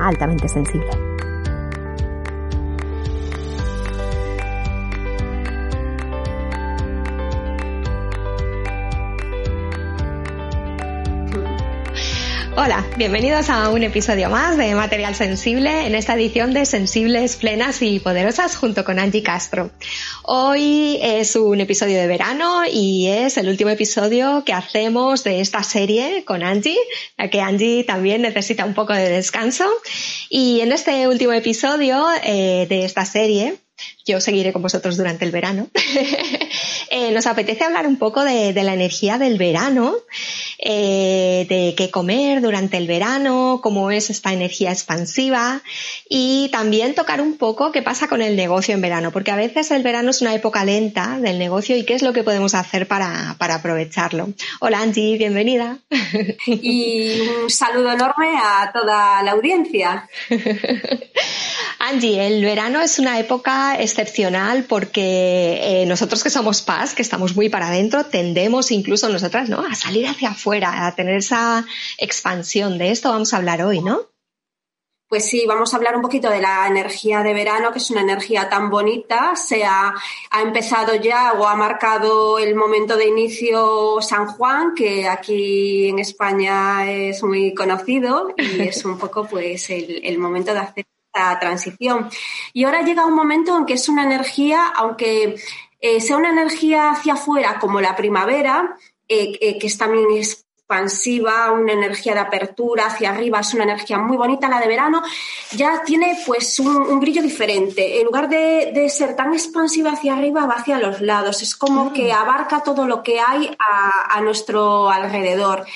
altamente sensible. Hola, bienvenidos a un episodio más de Material Sensible en esta edición de Sensibles, Plenas y Poderosas junto con Angie Castro. Hoy es un episodio de verano y es el último episodio que hacemos de esta serie con Angie, ya que Angie también necesita un poco de descanso. Y en este último episodio eh, de esta serie, yo seguiré con vosotros durante el verano. Eh, nos apetece hablar un poco de, la energía del verano, eh, de qué comer durante el verano, cómo es esta energía expansiva y también tocar un poco qué pasa con el negocio en verano, porque a veces el verano es una época lenta del negocio y qué es lo que podemos hacer para, para aprovecharlo. Hola Angie, bienvenida. Y un saludo enorme a toda la audiencia. Angie, el verano es una época excepcional porque eh, nosotros que somos paz, que estamos muy para adentro, tendemos incluso nosotras ¿no? a salir hacia afuera, a tener esa expansión. De esto vamos a hablar hoy, ¿no? Pues sí, vamos a hablar un poquito de la energía de verano, que es una energía tan bonita. Se ha, ha, empezado ya o ha marcado el momento de inicio San Juan, que aquí en España es muy conocido y es un poco pues el, momento de hacer transición. Y ahora llega un momento en que es una energía, aunque eh, sea una energía hacia afuera como la primavera, eh, eh, que es también expansiva, una energía de apertura hacia arriba, es una energía muy bonita, la de verano, ya tiene pues un, brillo diferente. En lugar de, ser tan expansiva hacia arriba, va hacia los lados. Es como mm. que abarca todo lo que hay a, a nuestro alrededor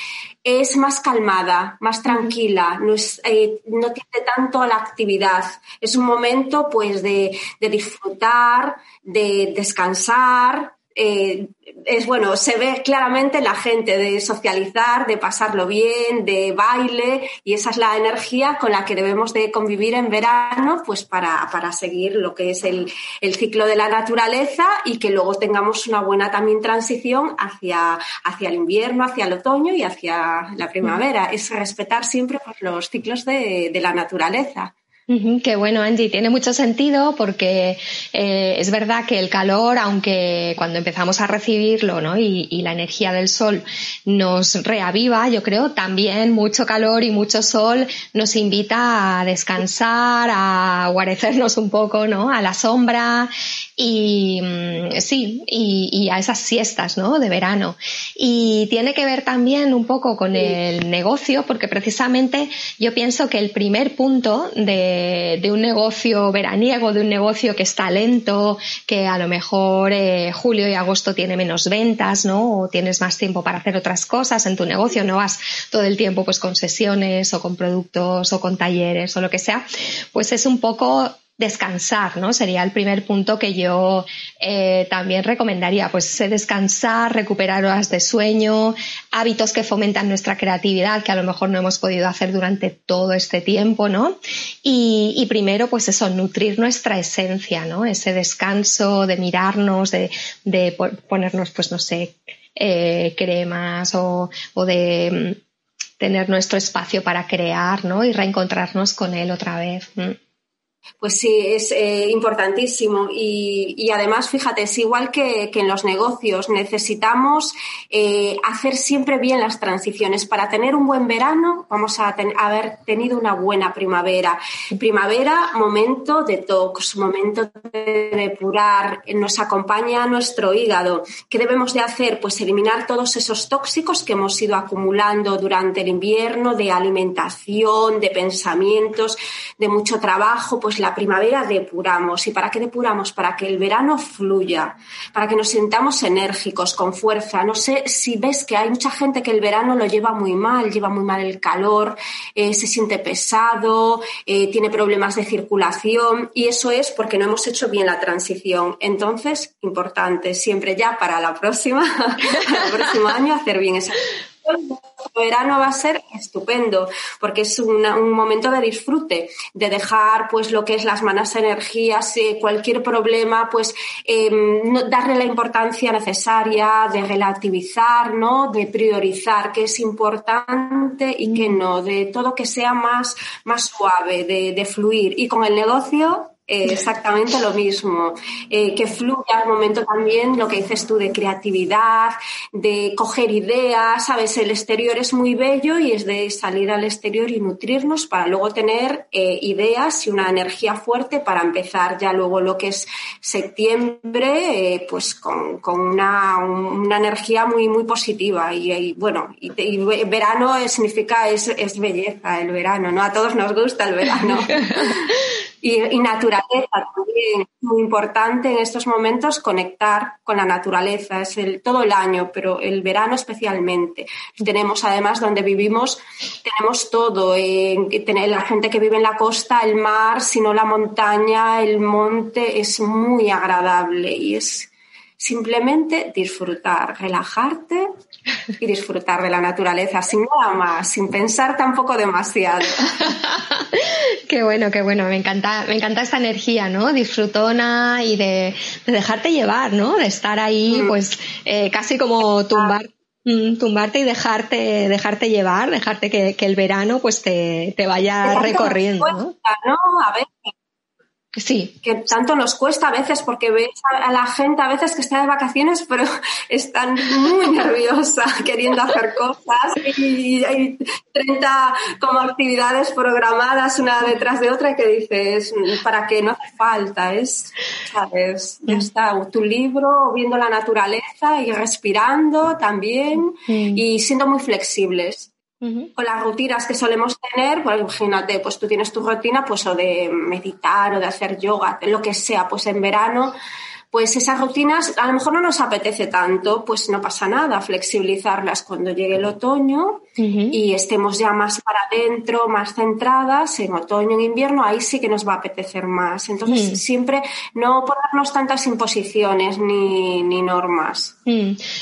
es más calmada, más tranquila, no, eh, no tiene tanto la actividad. Es un momento pues de, de disfrutar, de descansar, eh, es bueno, se ve claramente la gente de socializar, de pasarlo bien, de baile, y esa es la energía con la que debemos de convivir en verano, pues para, para seguir lo que es el, el, ciclo de la naturaleza y que luego tengamos una buena también transición hacia, hacia el invierno, hacia el otoño y hacia la primavera. Es respetar siempre pues, los ciclos de, de la naturaleza. Qué bueno, Angie. Tiene mucho sentido porque eh, es verdad que el calor, aunque cuando empezamos a recibirlo ¿no? y, y, la energía del sol nos reaviva, yo creo, también mucho calor y mucho sol nos invita a descansar, a guarecernos un poco ¿no? a la sombra y mm, sí, y, y, a esas siestas ¿no? de verano. Y tiene que ver también un poco con el negocio porque precisamente yo pienso que el primer punto de de, un negocio veraniego, de un negocio que está lento, que a lo mejor eh, julio y agosto tiene menos ventas, ¿no? O tienes más tiempo para hacer otras cosas en tu negocio, no vas todo el tiempo pues con sesiones o con productos o con talleres o lo que sea, pues es un poco descansar, ¿no? Sería el primer punto que yo eh, también recomendaría, pues descansar, recuperar horas de sueño, hábitos que fomentan nuestra creatividad, que a lo mejor no hemos podido hacer durante todo este tiempo, ¿no? Y, primero, pues eso, nutrir nuestra esencia, ¿no? Ese descanso de mirarnos, de, de ponernos, pues no sé, eh, cremas o, o de mm, tener nuestro espacio para crear, ¿no? Y reencontrarnos con él otra vez. Pues sí, es eh, importantísimo y, además, fíjate, es igual que, en los negocios, necesitamos eh, hacer siempre bien las transiciones. Para tener un buen verano, vamos a haber tenido una buena primavera. Primavera, momento de tox, momento de depurar, nos acompaña nuestro hígado. ¿Qué debemos de hacer? Pues eliminar todos esos tóxicos que hemos ido acumulando durante el invierno, de alimentación, de pensamientos, de mucho trabajo, pues la primavera depuramos. ¿Y para qué depuramos? Para que el verano fluya, para que nos sintamos enérgicos, con fuerza. No sé si ves que hay mucha gente que el verano lo lleva muy mal, lleva muy mal el calor, eh, se siente pesado, eh, tiene problemas de circulación y eso es porque no hemos hecho bien la transición. Entonces, importante, siempre ya para la próxima, para el próximo año, hacer bien esa verano va a ser estupendo porque es un momento de disfrute, de dejar pues lo que es las malas energías, eh, cualquier problema, pues em, darle la importancia necesaria, de relativizar, ¿no? De priorizar qué es importante y qué no, de todo que sea más, más suave, de, de fluir. Y con el negocio, eh, exactamente lo mismo, eh, que fluya al momento también lo que dices tú de creatividad, de coger ideas, sabes, el exterior es muy bello y es de salir al exterior y nutrirnos para luego tener eh, ideas y una energía fuerte para empezar ya luego lo que es septiembre, pues con, con una, una, energía muy, muy positiva y, bueno, y, y, verano significa es, es belleza el verano, ¿no? A todos nos gusta el verano. y, naturaleza también. Muy importante en estos momentos conectar con la naturaleza. Es el, todo el año, pero el verano especialmente. Tenemos además donde vivimos, tenemos todo. Eh, la gente que vive en la costa, el mar, sino la montaña, el monte, es muy agradable y es simplemente disfrutar, relajarte y disfrutar de la naturaleza, sin nada más, sin pensar tampoco demasiado. qué bueno, qué bueno, me encanta, me encanta esta energía, ¿no? Disfrutona y de, dejarte llevar, ¿no? De estar ahí, mm. pues, eh, casi como tumbar mm, tumbarte y dejarte, dejarte llevar, dejarte que, el verano pues te, te vaya recorriendo. ¿no? A Sí. Que tanto nos cuesta a veces porque ves a la gente a veces que está de vacaciones pero están muy nerviosa queriendo hacer cosas y hay 30 como actividades programadas una detrás de otra que dices, ¿para qué? No hace falta, es, ¿sabes? Ya mm. está, tu libro, viendo la naturaleza y respirando también y siendo muy flexibles. Con las rutinas que solemos tener, pues imagínate, pues tú tienes tu rutina pues o de meditar o de hacer yoga, lo que sea, pues en verano, pues esas rutinas a lo mejor no nos apetece tanto, pues no pasa nada, flexibilizarlas cuando llegue el otoño y estemos ya más para adentro, más centradas, en otoño, en invierno, ahí sí que nos va a apetecer más. Entonces, siempre no ponernos tantas imposiciones ni, ni normas.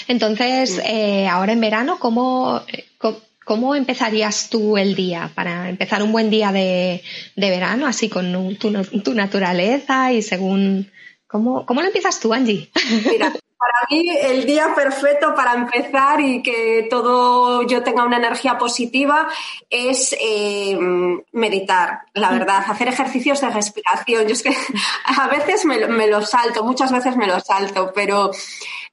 Entonces, eh, ahora en verano, ¿cómo, cómo ¿Cómo empezarías tú el día para empezar un buen día de, verano, así con tu, naturaleza y según... ¿Cómo, ¿Cómo lo empiezas tú, Angie? Mira, para mí el día perfecto para empezar y que todo yo tenga una energía positiva es eh, meditar, la mm. verdad, hacer ejercicios de respiración. Yo es que a veces me, me lo salto, muchas veces me lo salto, pero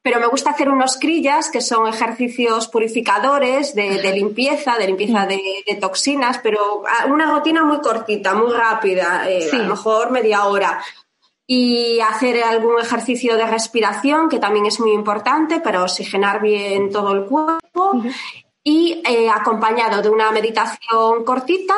pero me gusta hacer unos crillas, que son ejercicios purificadores de, limpieza, de limpieza de, toxinas, pero una rutina muy cortita, muy rápida, eh, a lo mejor media hora. Y hacer algún ejercicio de respiración, que también es muy importante para oxigenar bien todo el cuerpo. Y eh, acompañado de una meditación cortita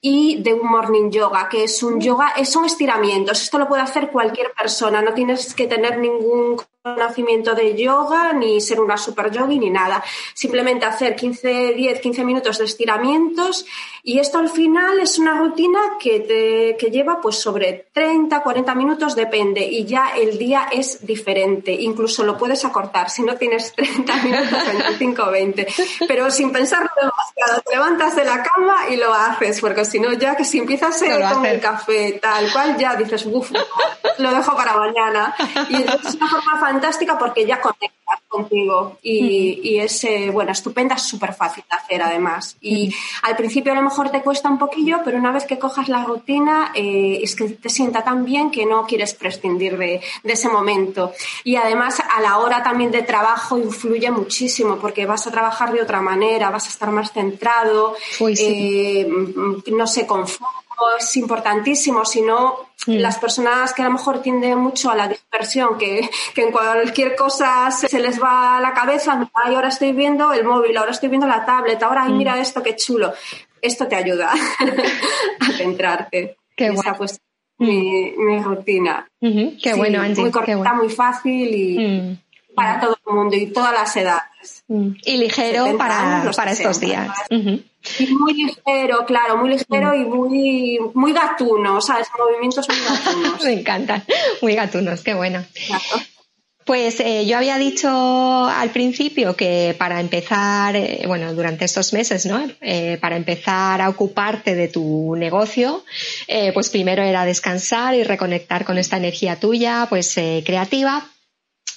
y de un morning yoga, que es un yoga, son estiramientos. Esto lo puede hacer cualquier persona, no tienes que tener ningún conocimiento de yoga, ni ser una super yogi, ni nada. Simplemente hacer 15, 10, 15 minutos de estiramientos y esto al final es una rutina que, te, que lleva pues sobre 30, 40 minutos, depende, y ya el día es diferente. Incluso lo puedes acortar si no tienes 30 minutos, 25, 20. Pero sin pensarlo demasiado, te levantas de la cama y lo haces, porque si no, ya que si empiezas a con el café, tal cual, ya dices, uff, lo dejo para mañana. Y es una forma fantástica porque ya conectas contigo y, es, eh, bueno, estupenda, súper fácil de hacer además. Y al principio a lo mejor te cuesta un poquillo, pero una vez que cojas la rutina eh, es que te sienta tan bien que no quieres prescindir de, ese momento. Y además a la hora también de trabajo influye muchísimo porque vas a trabajar de otra manera, vas a estar más centrado, eh, no sé, con es importantísimo, si no, mm. las personas que a lo mejor tienden mucho a la dispersión, que, en cualquier cosa se, les va a la cabeza, ay, ahora estoy viendo el móvil, ahora estoy viendo la tablet, ahora, ay, mm. mira esto, qué chulo. Esto te ayuda a centrarte. Qué Esa, pues, mi, rutina. Qué bueno, Angie. Muy corta, muy fácil y mm. Para todo el mundo y todas las edades. Y ligero para, para estos días. muy ligero, claro, muy ligero y muy, muy gatuno, ¿sabes? Movimientos muy gatunos. Me encantan, muy gatunos, qué bueno. Pues eh, yo había dicho al principio que para empezar, eh, bueno, durante estos meses, ¿no? Eh, para empezar a ocuparte de tu negocio, pues primero era descansar y reconectar con esta energía tuya, pues creativa,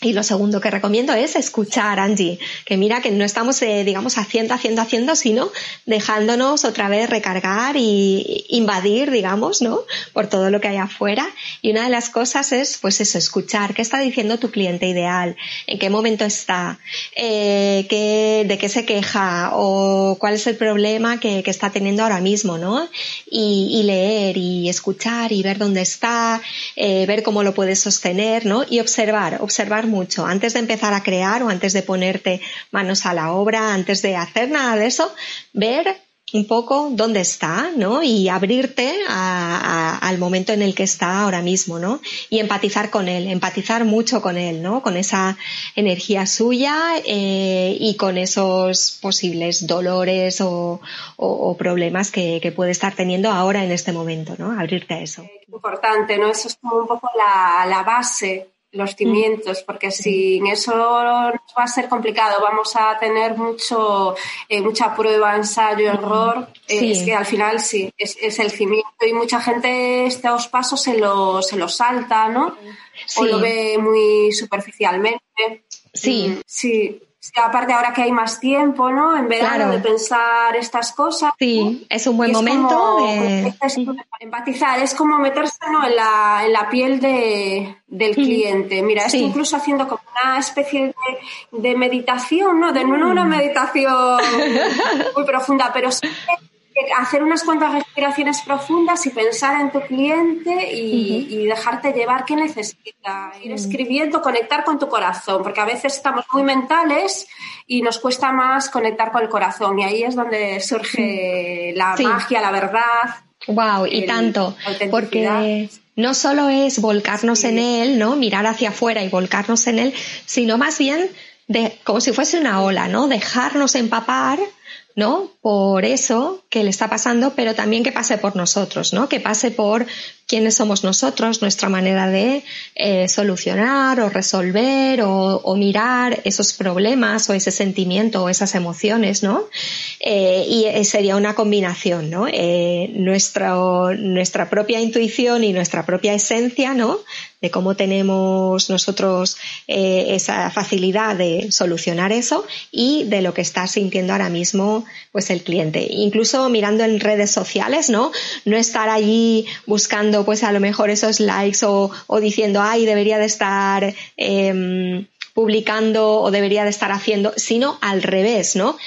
y lo segundo que recomiendo es escuchar, Angie, que mira que no estamos, eh, digamos, haciendo, haciendo, haciendo, sino dejándonos otra vez recargar y invadir, digamos, ¿no? Por todo lo que hay afuera. Y una de las cosas es, pues eso, escuchar qué está diciendo tu cliente ideal, en qué momento está, eh, qué, de qué se queja o cuál es el problema que, que está teniendo ahora mismo, ¿no? Y, leer y escuchar y ver dónde está, eh, ver cómo lo puedes sostener, ¿no? Y observar, observar mucho. Antes de empezar a crear o antes de ponerte manos a la obra, antes de hacer nada de eso, ver un poco dónde está, ¿no? Y abrirte al momento en el que está ahora mismo, ¿no? Y empatizar con él, empatizar mucho con él, ¿no? Con esa energía suya eh, y con esos posibles dolores o, problemas que, puede estar teniendo ahora en este momento, ¿no? Abrirte a eso. Importante, ¿no? Eso es como un poco la, la base los cimientos, porque sin eso va a ser complicado. Vamos a tener mucho, eh, mucha prueba, ensayo, error. Eh, es que al final sí, es, el cimiento y mucha gente estos pasos se lo, se lo salta, ¿no? O lo ve muy superficialmente. Sí. Mm, sí aparte ahora que hay más tiempo, ¿no? En verano de pensar estas cosas. Sí, es un buen momento de... empatizar, es como meterse en, la, en la piel de, del cliente. Mira, estoy incluso haciendo como una especie de, meditación, ¿no? De no una mm. meditación muy profunda, pero sí hacer unas cuantas respiraciones profundas y pensar en tu cliente y, dejarte llevar qué necesita. Ir escribiendo, conectar con tu corazón, porque a veces estamos muy mentales y nos cuesta más conectar con el corazón. Y ahí es donde surge la magia, la verdad. Wow, y tanto, porque no solo es volcarnos en él, ¿no? Mirar hacia afuera y volcarnos en él, sino más bien de, como si fuese una ola, ¿no? Dejarnos empapar ¿no? Por eso que le está pasando, pero también que pase por nosotros, ¿no? Que pase por quiénes somos nosotros, nuestra manera de eh, solucionar o resolver o, mirar esos problemas o ese sentimiento o esas emociones, ¿no? Eh, y eh, sería una combinación, ¿no? nuestra propia intuición y nuestra propia esencia, ¿no? De cómo tenemos nosotros esa facilidad de solucionar eso y de lo que está sintiendo ahora mismo pues el cliente. Incluso mirando en redes sociales, ¿no? No estar allí buscando pues a lo mejor esos likes o, diciendo, ay, debería de estar em, publicando o debería de estar haciendo, sino al revés, ¿no?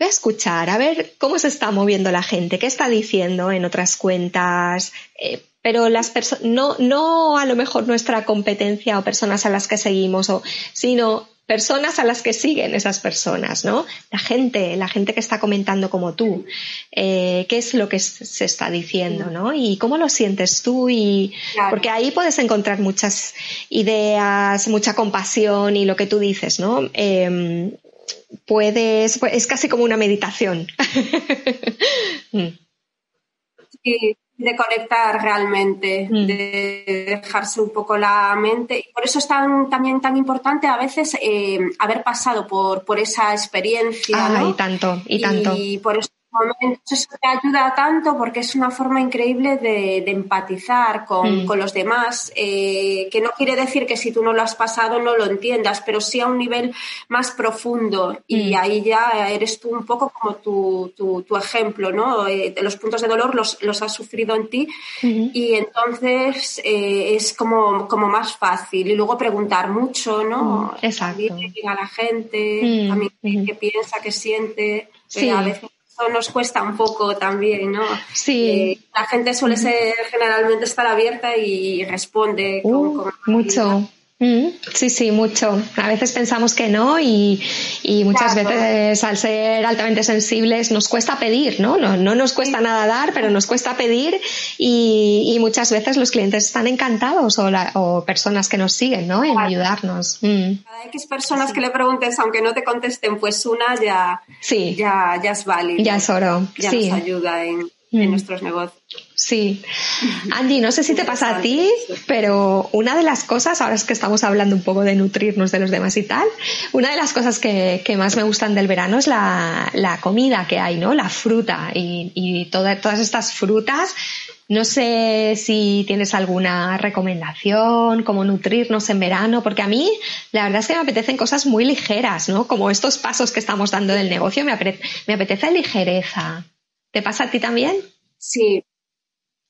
Voy a escuchar, a ver cómo se está moviendo la gente, qué está diciendo en otras cuentas, eh, pero las personas, no, no a lo mejor nuestra competencia o personas a las que seguimos, o, sino personas a las que siguen esas personas, ¿no? La gente, la gente que está comentando como tú, eh, qué es lo que se está diciendo, ¿no? Y cómo lo sientes tú y porque ahí puedes encontrar muchas ideas, mucha compasión y lo que tú dices, ¿no? Em, puedes, pues, es casi como una meditación. Mm. sí, de conectar realmente, mm. de dejarse un poco la mente. Y por eso es tan, también tan importante a veces eh, haber pasado por, por esa experiencia. Ah, y tanto, y tanto. Y por eso momentos eso te ayuda tanto porque es una forma increíble de, empatizar con, mm. los demás, eh, que no quiere decir que si tú no lo has pasado no lo entiendas, pero sí a un nivel más profundo y mm. ahí ya eres tú un poco como tu, tu, ejemplo, ¿no? Eh, los puntos de dolor los, los has sufrido en ti y entonces eh, es como, como más fácil y luego preguntar mucho, ¿no? Mm, exacto. a la gente, a mí qué piensa, qué siente. Sí. A veces eso nos cuesta un poco también, ¿no? Sí. Eh, la gente suele ser, generalmente estar abierta y responde con, uh, mucho. Mm, sí, sí, mucho. A veces pensamos que no y, muchas veces al ser altamente sensibles nos cuesta pedir, ¿no? No, no nos cuesta nada dar, pero nos cuesta pedir y, muchas veces los clientes están encantados o, o personas que nos siguen, ¿no? En ayudarnos. Mm. Cada X personas que le preguntes, aunque no te contesten, pues una ya, sí. ya, ya es válida. Ya es oro. Ya nos ayuda en, en nuestros negocios. Sí. Andy, no sé si te pasa a ti, pero una de las cosas, ahora es que estamos hablando un poco de nutrirnos de los demás y tal, una de las cosas que, más me gustan del verano es la, comida que hay, ¿no? La fruta y, todas estas frutas. No sé si tienes alguna recomendación, cómo nutrirnos en verano, porque a mí la verdad es que me apetecen cosas muy ligeras, ¿no? Como estos pasos que estamos dando del negocio, me, me apetece ligereza. ¿Te pasa a ti también? Sí,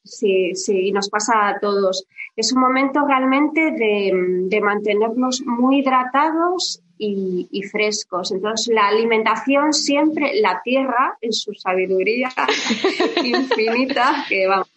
Sí, sí, nos pasa a todos. Es un momento realmente de, mantenernos muy hidratados y, frescos. Entonces, la alimentación siempre, la tierra, en su sabiduría infinita, que vamos,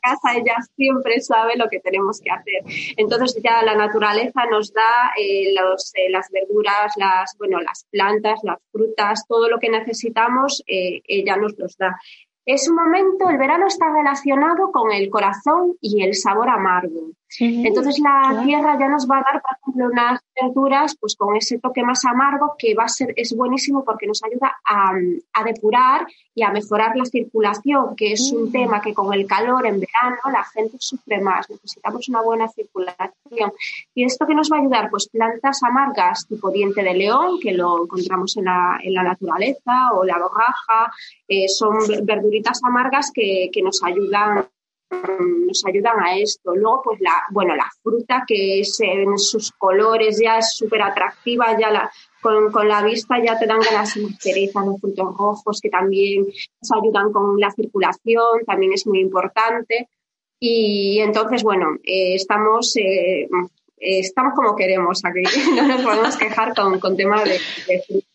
casa ella siempre sabe lo que tenemos que hacer. Entonces ya la naturaleza nos da eh, los, eh, las verduras, las, bueno, las plantas, las frutas, todo lo que necesitamos, eh, ella nos los da. Es un momento, el verano está relacionado con el corazón y el sabor amargo. Entonces la tierra ya nos va a dar, por ejemplo, unas verduras pues con ese toque más amargo que va a ser, es buenísimo porque nos ayuda a, depurar y a mejorar la circulación, que es un mm. tema que con el calor en verano la gente sufre más. Necesitamos una buena circulación. ¿Y esto que nos va a ayudar? Pues plantas amargas tipo diente de león, que lo encontramos en la, en la naturaleza, o la borraja, eh, son verduritas amargas que, que nos ayudan nos ayudan a esto. Luego, pues la, bueno, la fruta que es en sus colores ya es súper atractiva, ya la, con, con, la vista ya te dan ganas de cerezas, los frutos rojos que también nos ayudan con la circulación, también es muy importante. Y entonces, bueno, eh, estamos, eh, estamos como queremos aquí, no nos podemos quejar con, con temas de, de fruta.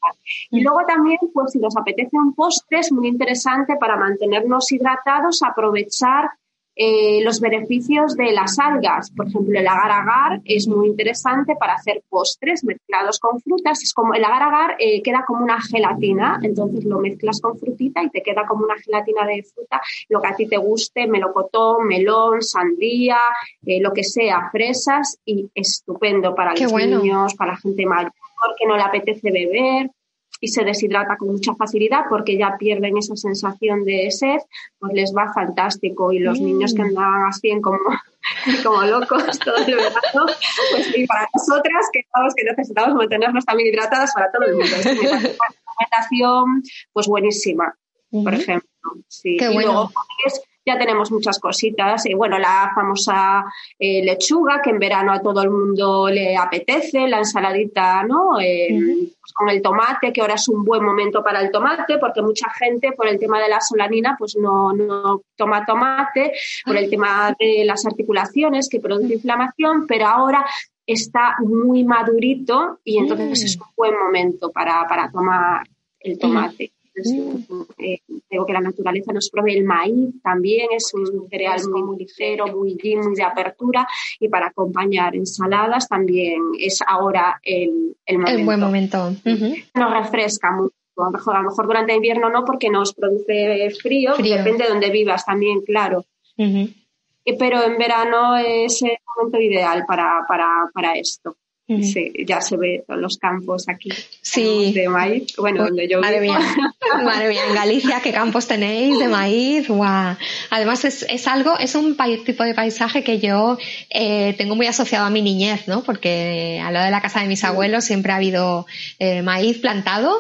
Y luego también, pues si nos apetece un postre, es muy interesante para mantenernos hidratados, aprovechar eh, los beneficios de las algas. Por ejemplo, el agar-agar es muy interesante para hacer postres mezclados con frutas. Es como el agar-agar eh, queda como una gelatina, entonces lo mezclas con frutita y te queda como una gelatina de fruta, lo que a ti te guste, melocotón, melón, sandía, eh, lo que sea, fresas y estupendo para los niños, para la gente mayor que no le apetece beber y se deshidrata con mucha facilidad porque ya pierden esa sensación de sed, pues les va fantástico. Y los niños que mm. andaban así como, como locos todo el verano, pues y para nosotras que, que necesitamos mantenernos también hidratadas para todo el mundo. Es una alimentación pues buenísima, por ejemplo. Sí. Qué bueno ya tenemos muchas cositas. y bueno, la famosa eh, lechuga, que en verano a todo el mundo le apetece, la ensaladita, ¿no? Eh, pues con el tomate, que ahora es un buen momento para el tomate, porque mucha gente, por el tema de la solanina, pues no, no toma tomate, por el tema de las articulaciones, que produce inflamación, pero ahora está muy madurito y entonces es un buen momento para, para tomar el tomate. Eh, que la naturaleza nos provee el maíz también, es un cereal muy, muy ligero, muy, muy de apertura y para acompañar ensaladas también es ahora el, el momento. El buen momento. Nos refresca mucho. A lo, mejor, a lo mejor durante invierno no, porque nos produce frío, depende de donde vivas también, claro. Pero en verano es el momento ideal para, para, para esto. Sí, ya se ve los campos aquí sí. de maíz. Bueno, donde yo Madre Mía. Madre mía, en Galicia, ¿qué campos tenéis de maíz? Guau. Además, es, es algo, es un tipo de paisaje que yo eh, tengo muy asociado a mi niñez, ¿no? Porque al lado de la casa de mis abuelos siempre ha habido eh, maíz plantado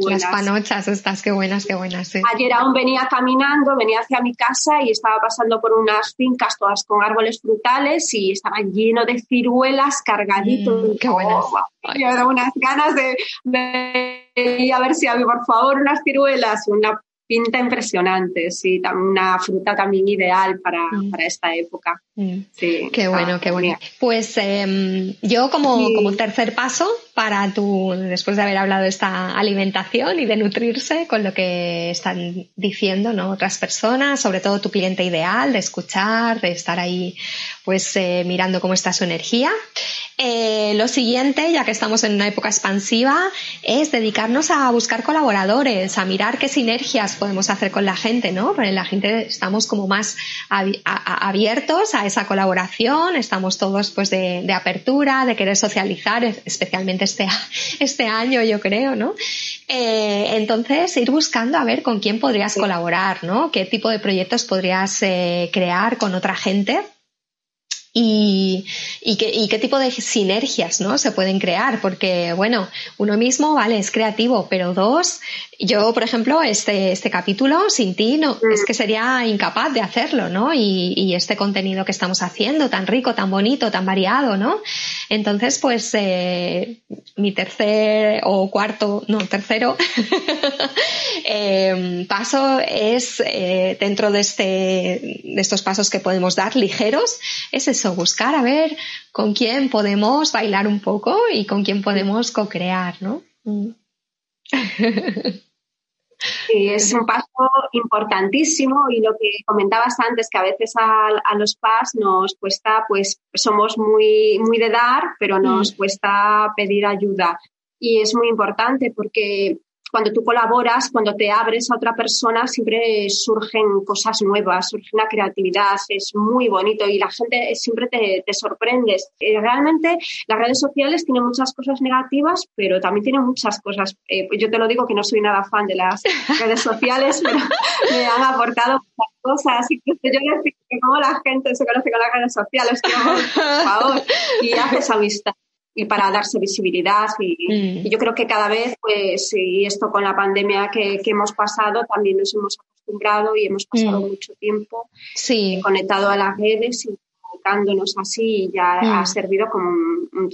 Las panochas estas, qué buenas, qué buenas. Ayer aún venía caminando, venía hacia mi casa y estaba pasando por unas fincas todas con árboles frutales y estaba lleno de ciruelas, cargadito. Mm, qué buenas. Oh, unas ganas de, de, a ver si había, por favor, unas ciruelas, una pinta impresionante, sí, una fruta también ideal para, mm. para esta época. Mm. Sí, qué bueno, qué bueno. Pues em, yo como, como tercer paso para tu, después de haber hablado de esta alimentación y de nutrirse con lo que están diciendo ¿no? otras personas, sobre todo tu cliente ideal, de escuchar, de estar ahí pues eh, mirando cómo está su energía. Eh, lo siguiente, ya que estamos en una época expansiva, es dedicarnos a buscar colaboradores, a mirar qué sinergias podemos hacer con la gente, ¿no? Porque la gente estamos como más abiertos a esa colaboración, estamos todos pues de, de apertura, de querer socializar, especialmente este, este año, yo creo, ¿no? Eh, entonces, ir buscando a ver con quién podrías colaborar, ¿no? ¿Qué tipo de proyectos podrías eh, crear con otra gente? Y, y, qué, y, qué, tipo de sinergias ¿no? se pueden crear, porque bueno, uno mismo, vale, es creativo, pero dos, yo, por ejemplo, este, este capítulo sin ti no, es que sería incapaz de hacerlo, ¿no? Y, y, este contenido que estamos haciendo, tan rico, tan bonito, tan variado, ¿no? Entonces, pues, eh, mi tercer o cuarto, no, tercero eh, paso es, eh, dentro de, este, de estos pasos que podemos dar ligeros, es eso, buscar a ver con quién podemos bailar un poco y con quién podemos co-crear, ¿no? Mm. Es un paso importantísimo y lo que comentabas antes, que a veces a, los PAS nos cuesta, pues somos muy, muy de dar, pero nos mm. cuesta pedir ayuda. Y es muy importante porque cuando tú colaboras, cuando te abres a otra persona, siempre surgen cosas nuevas, surge una creatividad, es muy bonito y la gente siempre te, te sorprende. Eh, realmente las redes sociales tienen muchas cosas negativas, pero también tienen muchas cosas. Eh, yo te lo digo que no soy nada fan de las redes sociales, pero me han aportado muchas cosas. Incluso yo decir que cómo la gente se conoce con las redes sociales, por favor, y haces amistad y para darse visibilidad. Y, mm. yo creo que cada vez, pues, y esto con la pandemia que, que hemos pasado, también nos hemos acostumbrado y hemos pasado mm. mucho tiempo sí. conectado a las redes y comunicándonos así, ya ha mm. servido como un, un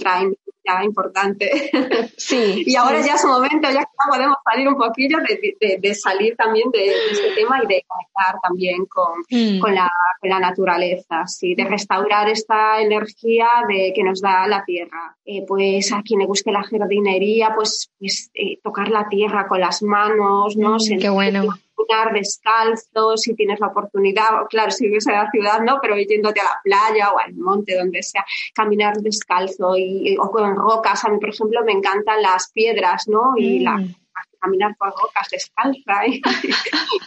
ya importante. Sí. y ahora ya es un momento, ya podemos salir un poquillo de, de, salir también de, este tema y de conectar también con, con, la, con, la, naturaleza, ¿sí? de restaurar esta energía de, que nos da la tierra. Eh, pues a quien le guste la jardinería, pues, pues eh, tocar la tierra con las manos, ¿no? Mm, qué bueno caminar descalzo, si tienes la oportunidad, claro, si vives en la ciudad, no, pero yéndote a la playa o al monte, donde sea, caminar descalzo y, o con rocas. A mí, por ejemplo, me encantan las piedras, ¿no? Y la, mm. caminar por rocas descalza.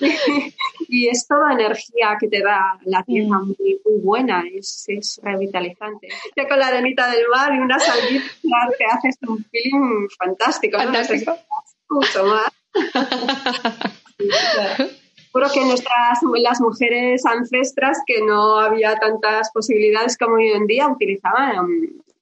Y, es toda energía que te da la tierra mm. muy, muy, buena, es, es revitalizante. Ya con la arenita del mar y una salida te haces un feeling fantástico. Fantástico. Mucho más. Seguro que nuestras las mujeres ancestras que no había tantas posibilidades como hoy en día utilizaban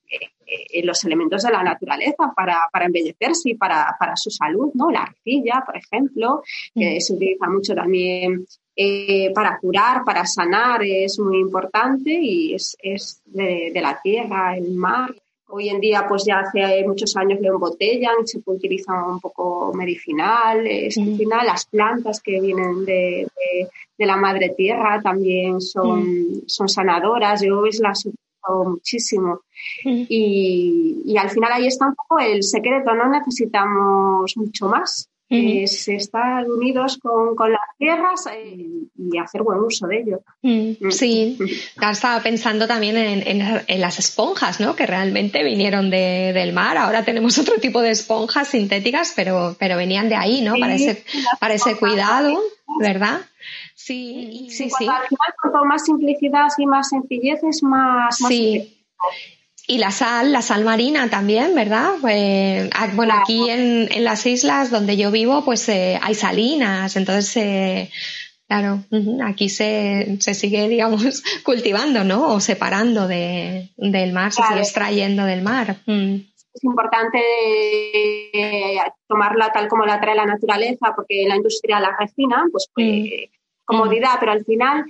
eh, eh, los elementos de la naturaleza para, para embellecerse y para, para, su salud, ¿no? La arcilla, por ejemplo, que mm. se utiliza mucho también eh, para curar, para sanar, es muy importante y es, es de, de la tierra, el mar. Hoy en día, pues ya hace muchos años lo embotellan, se puede utilizar un poco medicinal. Es, Al final, las plantas que vienen de, de, la madre tierra también son, son sanadoras. Yo las utilizo muchísimo. Y, y, al final ahí está un poco el secreto, no necesitamos mucho más es estar unidos con, con las tierras eh, y hacer buen uso de ello. Mm, sí, estaba pensando también en, en, las esponjas, ¿no? Que realmente vinieron de, del mar. Ahora tenemos otro tipo de esponjas sintéticas, pero, pero venían de ahí, ¿no? para ese, para ese cuidado, ¿verdad? Sí, sí, sí. Al final, cuanto más simplicidad y más sencillez es más, más sí. Y la sal, la sal marina también, ¿verdad? Ah, bueno, aquí en, en, las islas donde yo vivo, pues eh, hay salinas, entonces, eh, claro, aquí se, se, sigue, digamos, cultivando, ¿no? O separando de, del mar, se sigue extrayendo del mar. Mm. es importante eh, tomarla tal como la trae la naturaleza, porque la industria la refina, pues, pues mm. comodidad, pero al final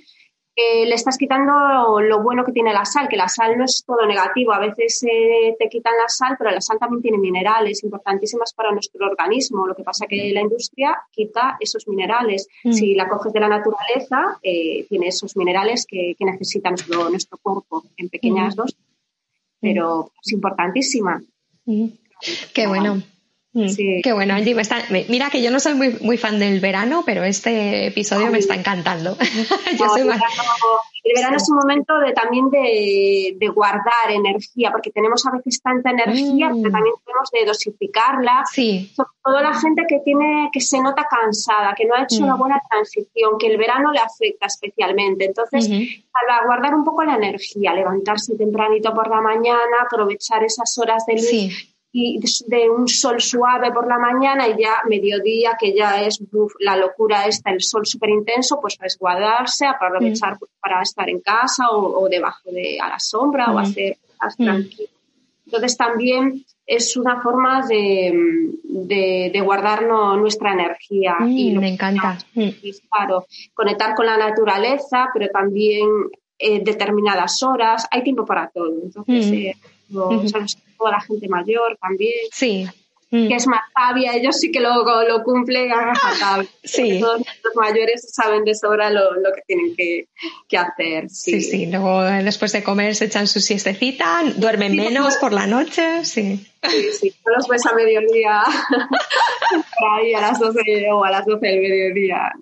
eh, le estás quitando lo bueno que tiene la sal, que la sal no es todo negativo. A veces eh, te quitan la sal, pero la sal también tiene minerales importantísimas para nuestro organismo. Lo que pasa es que la industria quita esos minerales. Mm. Si la coges de la naturaleza, eh, tiene esos minerales que, necesita nuestro, nuestro cuerpo en pequeñas mm. dosis, pero es importantísima. Mm. Qué bueno. Mm. Sí. Qué bueno, Angie. mira que yo no soy muy, muy fan del verano, pero este episodio me está encantando. el, verano, es un momento de, también de, guardar energía, porque tenemos a veces tanta energía, mm. pero también tenemos de dosificarla. Sí. Sobre todo la gente que tiene, que se nota cansada, que no ha hecho una mm. buena transición, que el verano le afecta especialmente. Entonces, para guardar un poco la energía, levantarse tempranito por la mañana, aprovechar esas horas de luz y de un sol suave por la mañana y ya mediodía, que ya es la locura esta, el sol súper intenso, pues resguardarse, aprovechar mm. para estar en casa o, debajo de a la sombra o mm. hacer cosas mm. Entonces también es una forma de, de, guardarnos nuestra energía. y me encanta. claro, conectar con la naturaleza, pero también eh, determinadas horas. Hay tiempo para todo. Entonces, eh, toda la gente mayor también. Sí. Mm. que es más sabia, ellos sí que lo, lo cumplen a Sí. Todos los mayores saben de sobra lo, lo que tienen que, que hacer. Sí. sí. luego después de comer se echan su siestecita, duermen menos por la noche, sí. Sí, sí, no los ves a mediodía, ahí a las 12 o a las 12 del mediodía.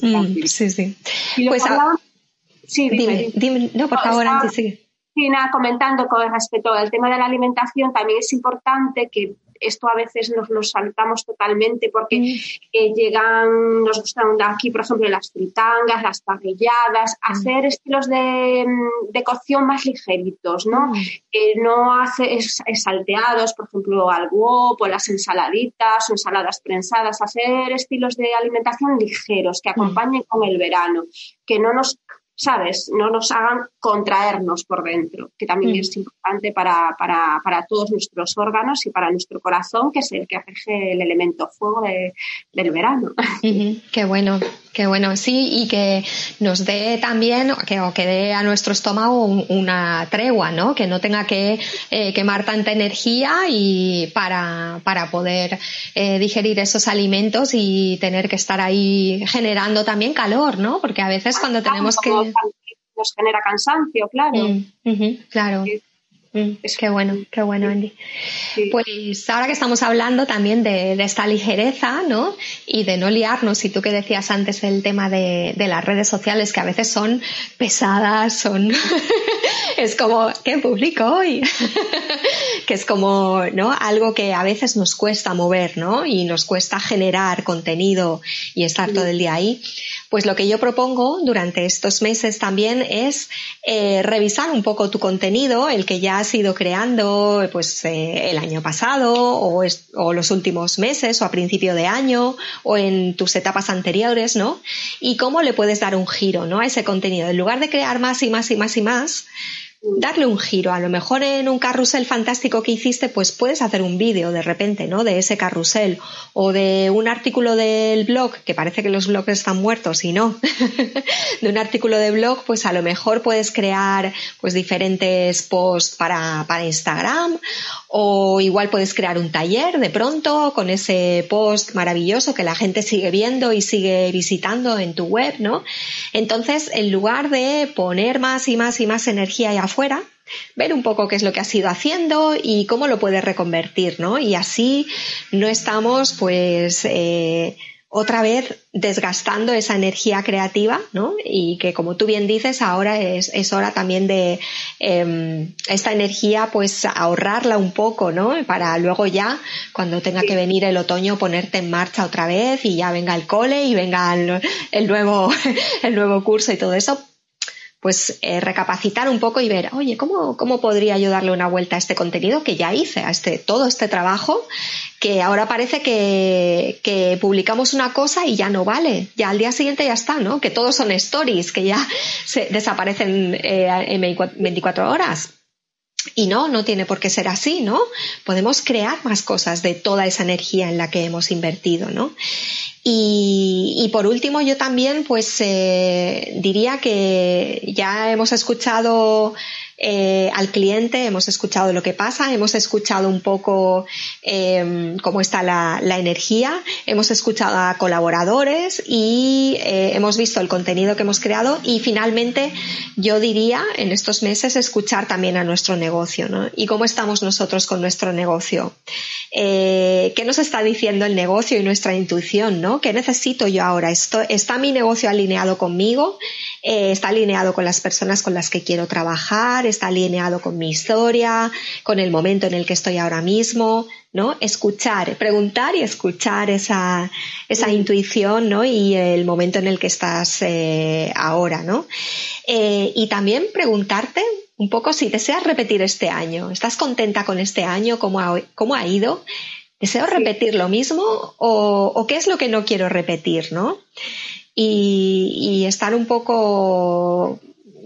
Mm, sí, sí. Pues, sí, dime, dime, no, por favor, antes sigue comentando con respecto al tema de la alimentación, también es importante que esto a veces nos lo saltamos totalmente porque mm. eh, llegan, nos gustan aquí, por ejemplo, las fritangas, las parrilladas, mm. hacer estilos de, de, cocción más ligeritos, ¿no? Mm. Eh, no hacer salteados, por ejemplo, al wok o las ensaladitas o ensaladas prensadas, hacer estilos de alimentación ligeros que acompañen con el verano, que no nos ¿sabes? No nos hagan contraernos por dentro, que también mm. es importante para, para, para, todos nuestros órganos y para nuestro corazón, que es el que aflige el elemento fuego del verano. Qué bueno, qué bueno, sí, y que nos dé también, que, o que dé a nuestro estómago una tregua, ¿no? Que no tenga que eh, quemar tanta energía y para, para poder eh, digerir esos alimentos y tener que estar ahí generando también calor, ¿no? Porque a veces cuando tenemos que nos genera cansancio, claro. Mm, claro. Mm, qué bueno, qué bueno, Andy. Pues ahora que estamos hablando también de, esta ligereza, ¿no? Y de no liarnos, y tú que decías antes el tema de, las redes sociales, que a veces son pesadas, son. es como, ¿qué publico hoy? que es como, ¿no? Algo que a veces nos cuesta mover, ¿no? Y nos cuesta generar contenido y estar todo el día ahí. Pues lo que yo propongo durante estos meses también es eh, revisar un poco tu contenido, el que ya has ido creando pues eh, el año pasado o, o, los últimos meses o a principio de año o en tus etapas anteriores, ¿no? Y cómo le puedes dar un giro, ¿no? A ese contenido. En lugar de crear más y más y más y más, darle un giro. A lo mejor en un carrusel fantástico que hiciste, pues puedes hacer un vídeo de repente, ¿no? De ese carrusel o de un artículo del blog, que parece que los blogs están muertos y no. de un artículo de blog, pues a lo mejor puedes crear pues diferentes posts para, para Instagram o igual puedes crear un taller de pronto con ese post maravilloso que la gente sigue viendo y sigue visitando en tu web, ¿no? Entonces, en lugar de poner más y más y más energía allá afuera, ver un poco qué es lo que has ido haciendo y cómo lo puedes reconvertir, ¿no? Y así no estamos, pues, eh, otra vez desgastando esa energía creativa, ¿no? Y que como tú bien dices, ahora es, es hora también de em, esta energía, pues ahorrarla un poco, ¿no? Para luego ya, cuando tenga que venir el otoño, ponerte en marcha otra vez y ya venga el cole y venga el nuevo, el nuevo curso y todo eso, pues eh, recapacitar un poco y ver, oye, ¿cómo, ¿cómo podría yo darle una vuelta a este contenido que ya hice, a este, todo este trabajo, que ahora parece que, que publicamos una cosa y ya no vale, ya al día siguiente ya está, ¿no? Que todos son stories, que ya se desaparecen eh, en 24 horas. Y no, no tiene por qué ser así, ¿no? Podemos crear más cosas de toda esa energía en la que hemos invertido, ¿no? Y, por último, yo también, pues, eh, diría que ya hemos escuchado eh, al cliente, hemos escuchado lo que pasa, hemos escuchado un poco em, cómo está la, energía, hemos escuchado a colaboradores y eh, hemos visto el contenido que hemos creado y finalmente yo diría en estos meses escuchar también a nuestro negocio ¿no? y cómo estamos nosotros con nuestro negocio. Eh, ¿Qué nos está diciendo el negocio y nuestra intuición? ¿no? ¿Qué necesito yo ahora? ¿Está mi negocio alineado conmigo? ¿Está alineado con las personas con las que quiero trabajar? está alineado con mi historia, con el momento en el que estoy ahora mismo, ¿no? Escuchar, preguntar y escuchar esa, esa intuición, ¿no? Y el momento en el que estás eh, ahora, ¿no? Eh, y también preguntarte un poco si deseas repetir este año. ¿Estás contenta con este año? ¿Cómo ha, cómo ha ido? ¿Deseo repetir lo mismo o, o, qué es lo que no quiero repetir, no? Y, y, estar un poco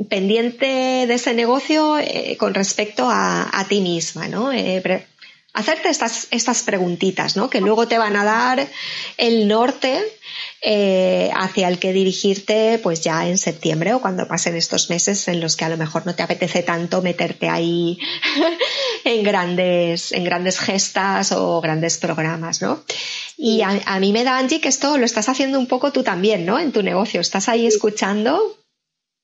pendiente de ese negocio eh, con respecto a, ti misma, ¿no? Eh, hacerte estas, estas preguntitas, ¿no? Que luego te van a dar el norte eh, hacia el que dirigirte, pues ya en septiembre o cuando pasen estos meses en los que a lo mejor no te apetece tanto meterte ahí en grandes, en grandes gestas o grandes programas, ¿no? Y a, a mí me da, Angie, que esto lo estás haciendo un poco tú también, ¿no? En tu negocio. Estás ahí escuchando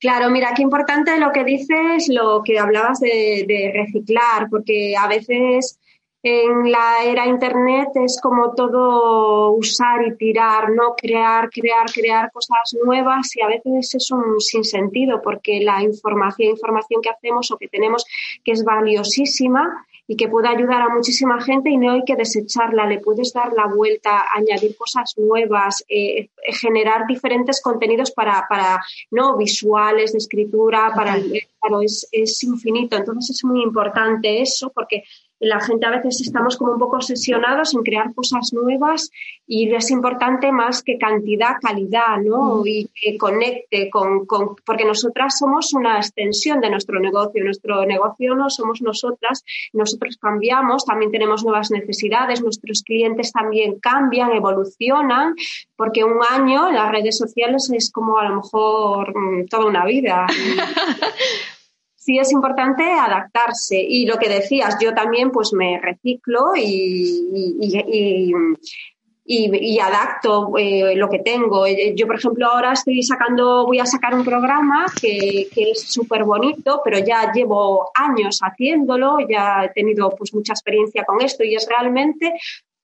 Claro, mira, qué importante lo que dices, lo que hablabas de, reciclar, porque a veces en la era Internet es como todo usar y tirar, no crear, crear, crear cosas nuevas y a veces es un sinsentido porque la información, información que hacemos o que tenemos que es valiosísima y que puede ayudar a muchísima gente y no hay que desecharla, le puedes dar la vuelta, añadir cosas nuevas, eh, generar diferentes contenidos para, para, no visuales, de escritura, para, claro, es, es infinito. Entonces es muy importante eso porque la gente a veces estamos como un poco obsesionados en crear cosas nuevas y es importante más que cantidad, calidad, ¿no? Mm. Y que conecte con, con, porque nosotras somos una extensión de nuestro negocio. Nuestro negocio no somos nosotras, nosotros cambiamos, también tenemos nuevas necesidades, nuestros clientes también cambian, evolucionan, porque un año en las redes sociales es como a lo mejor mm, toda una vida. sí es importante adaptarse. Y lo que decías, yo también pues me reciclo y, y, adapto eh, lo que tengo. Eh, yo, por ejemplo, ahora estoy sacando, voy a sacar un programa que, que es súper bonito, pero ya llevo años haciéndolo, ya he tenido pues mucha experiencia con esto y es realmente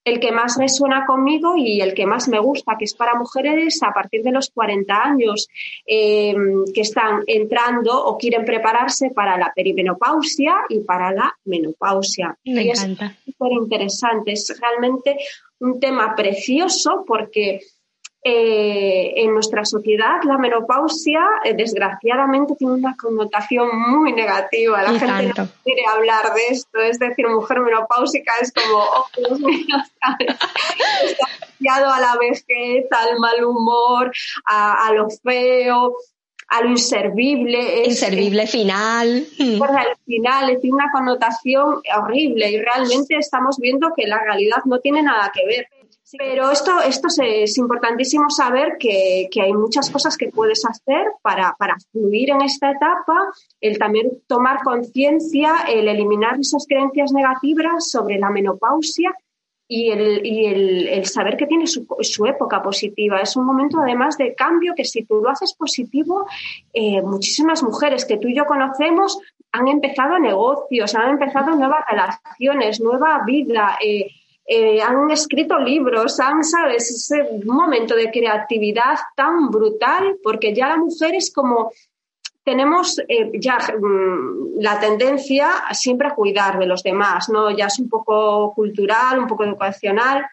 el que más resuena conmigo y el que más me gusta, que es para mujeres a partir de los 40 años em, que están entrando o quieren prepararse para la perimenopausia y para la menopausia. Me encanta. Es súper interesante, es realmente un tema precioso porque eh, en nuestra sociedad la menopausia eh, desgraciadamente tiene una connotación muy negativa. La gente no quiere hablar de esto, es decir, mujer menopáusica es como, oh Dios mío, está asociado a la vejez, al mal humor, a, lo feo a lo inservible. inservible final. Al final tiene una connotación horrible y realmente estamos viendo que la realidad no tiene nada que ver. Pero esto, esto es, importantísimo saber que, hay muchas cosas que puedes hacer para, para fluir en esta etapa, el también tomar conciencia, el eliminar esas creencias negativas sobre la menopausia y el, y el, saber que tiene su, época positiva. Es un momento además de cambio que si tú lo haces positivo, eh, muchísimas mujeres que tú y yo conocemos han empezado negocios, han empezado nuevas relaciones, nueva vida. Eh, eh, han escrito libros, han, ¿sabes? Ese momento de creatividad tan brutal, porque ya la mujer es como, tenemos eh, ya mm, la tendencia siempre a cuidar de los demás, ¿no? Ya es un poco cultural, un poco educacional.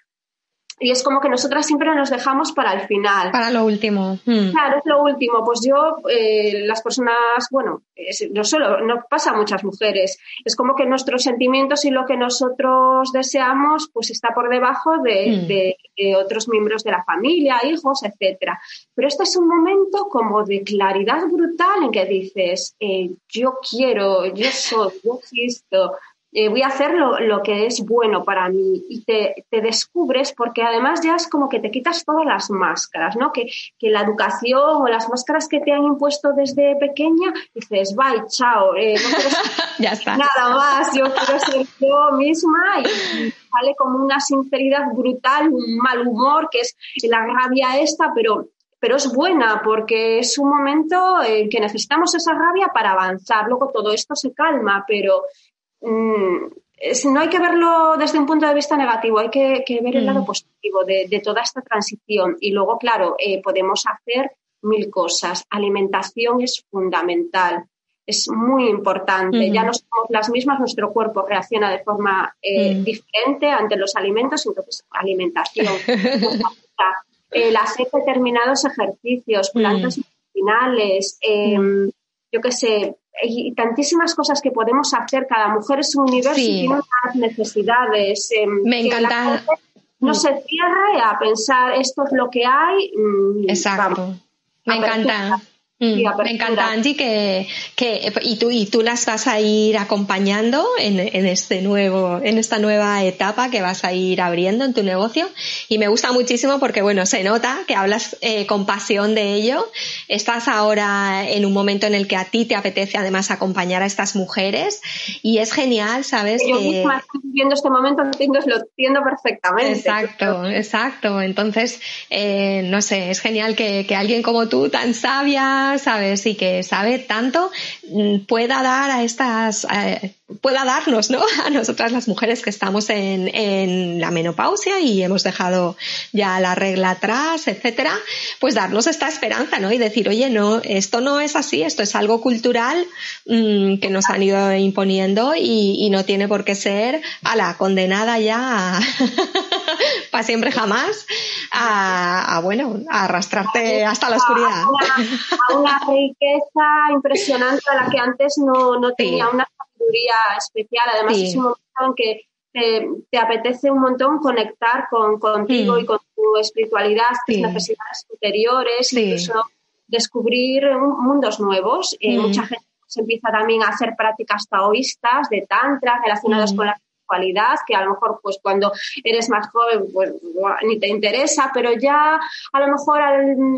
Y es como que nosotras siempre nos dejamos para el final. Para lo último. Hmm. Claro, es lo último. Pues yo, eh, las personas, bueno, no solo, no pasa a muchas mujeres. Es como que nuestros sentimientos y lo que nosotros deseamos, pues está por debajo de, hmm. otros miembros de la familia, hijos, etcétera. Pero este es un momento como de claridad brutal en que dices, eh, yo quiero, yo soy, yo existo, eh, voy a hacer lo, que es bueno para mí y te, descubres porque además ya es como que te quitas todas las máscaras, ¿no? Que, la educación o las máscaras que te han impuesto desde pequeña, dices, bye, chao, eh, no quiero ya está. nada más, yo quiero ser yo misma y, sale como una sinceridad brutal, un mal humor, que es la rabia esta, pero pero es buena porque es un momento en que necesitamos esa rabia para avanzar. Luego todo esto se calma, pero Mm, no hay que verlo desde un punto de vista negativo, hay que, ver el lado mm. positivo de, toda esta transición. Y luego, claro, eh, podemos hacer mil cosas. Alimentación es fundamental, es muy importante. Ya no somos las mismas, nuestro cuerpo reacciona de forma eh, mm. diferente ante los alimentos, entonces alimentación. el hacer determinados ejercicios, plantas medicinales, em, yo qué sé, hay tantísimas cosas que podemos hacer. Cada mujer es un universo y tiene unas necesidades. Em, Me encanta. No se cierre a pensar esto es lo que hay. Mm, Exacto. Me encanta. Mm, me encanta, Angie, que, que, y, tú, y tú las vas a ir acompañando en, en, este nuevo, en esta nueva etapa que vas a ir abriendo en tu negocio. Y me gusta muchísimo porque, bueno, se nota que hablas eh, con pasión de ello. Estás ahora en un momento en el que a ti te apetece además acompañar a estas mujeres y es genial, ¿sabes? Yo misma estoy viviendo este momento, lo entiendo perfectamente. Exacto, exacto. Entonces, eh, no sé, es genial que, que alguien como tú, tan sabia, ¿sabes? Y que sabe tanto, pueda dar a estas, pueda darnos, ¿no? A nosotras las mujeres que estamos en, en, la menopausia y hemos dejado ya la regla atrás, etcétera, pues darnos esta esperanza, ¿no? Y decir, oye, no, esto no es así, esto es algo cultural mm, que nos han ido imponiendo y, no tiene por qué ser a la condenada ya para siempre jamás a, bueno, a arrastrarte hasta la oscuridad. A una, riqueza impresionante a la que antes no, no tenía una especial. Además, es un momento en que te, apetece un montón conectar con, contigo y con tu espiritualidad, tus necesidades superiores, incluso descubrir mundos nuevos. Eh, mucha gente se empieza también a hacer prácticas taoístas de tantra relacionadas con la que a lo mejor pues cuando eres más joven pues ni te interesa, pero ya a lo mejor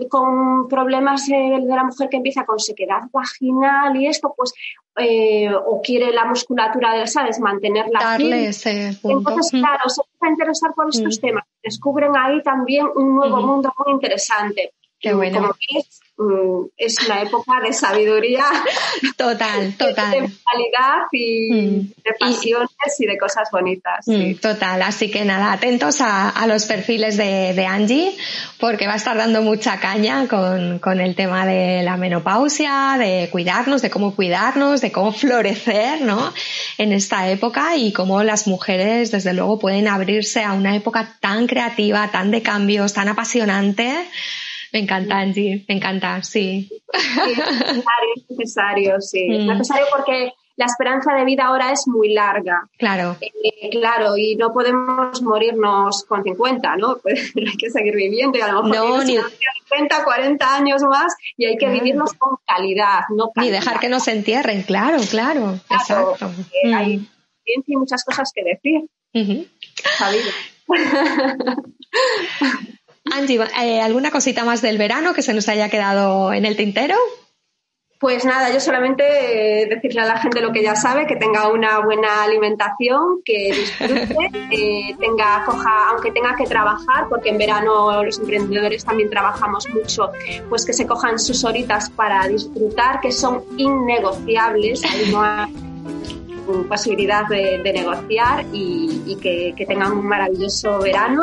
con problemas de, la mujer que empieza con sequedad vaginal y esto pues eh, o quiere la musculatura de ¿sabes? Mantenerla Darle ese Entonces, claro, se empieza a interesar por estos mm. temas. Descubren ahí también un nuevo mundo muy interesante. Qué bueno. Como Mm, es una época de sabiduría. Total, total. De calidad y mm. de pasiones y, de cosas bonitas. Mm, total, así que nada, atentos a, los perfiles de, Angie, porque va a estar dando mucha caña con, con, el tema de la menopausia, de cuidarnos, de cómo cuidarnos, de cómo florecer, ¿no? En esta época y cómo las mujeres, desde luego, pueden abrirse a una época tan creativa, tan de cambios, tan apasionante me encanta, Angie, me encanta, sí. es necesario, es necesario, sí. Es mm. necesario porque la esperanza de vida ahora es muy larga. Claro. Eh, claro, y no podemos morirnos con 50, ¿no? Pues hay que seguir viviendo y a lo mejor no, ni... 50, 40 años más y hay que vivirlos con calidad, no Ni dejar que nos entierren, claro, claro. exacto. Eh, hay mm. muchas cosas que decir. Uh Angie, eh, ¿alguna cosita más del verano que se nos haya quedado en el tintero? Pues nada, yo solamente eh, decirle a la gente lo que ya sabe, que tenga una buena alimentación, que disfrute, eh, tenga, coja, aunque tenga que trabajar, porque en verano los emprendedores también trabajamos mucho, pues que se cojan sus horitas para disfrutar, que son innegociables, no posibilidad de, negociar y, que, tengan un maravilloso verano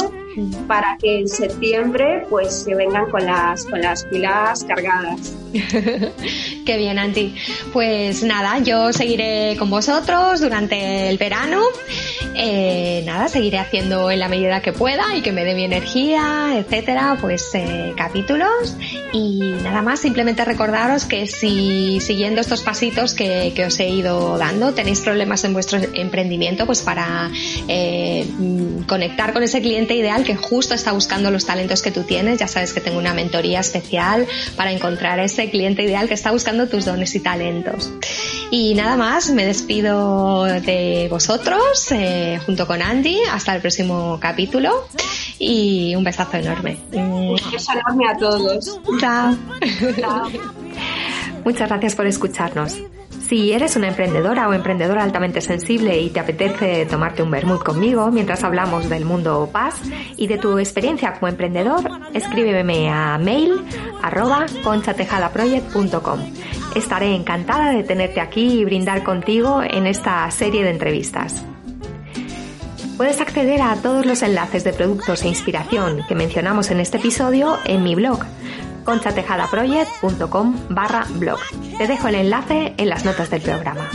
para que en septiembre pues se vengan con las, con las pilas cargadas. Qué bien, Anti. Pues nada, yo seguiré con vosotros durante el verano eh, nada, seguiré haciendo en la medida que pueda y que me dé mi energía, etcétera, pues eh, capítulos. Y nada más, simplemente recordaros que si siguiendo estos pasitos que, que os he ido dando, tenéis problemas en vuestro emprendimiento, pues para eh, conectar con ese cliente ideal que justo está buscando los talentos que tú tienes, ya sabes que tengo una mentoría especial para encontrar ese cliente ideal que está buscando tus dones y talentos. Y nada más, me despido de vosotros eh, junto con Andy. Hasta el próximo capítulo y un besazo enorme. Un beso enorme a todos. Chao. Muchas gracias por escucharnos. Si eres una emprendedora o emprendedor altamente sensible y te apetece tomarte un vermut conmigo mientras hablamos del mundo paz y de tu experiencia como emprendedor, escríbeme a mail arroba conchatejadaproject.com. Estaré encantada de tenerte aquí y brindar contigo en esta serie de entrevistas. Puedes acceder a todos los enlaces de productos e inspiración que mencionamos en este episodio en mi blog conchatejadaproject.com barra blog. Te dejo el enlace en las notas del programa.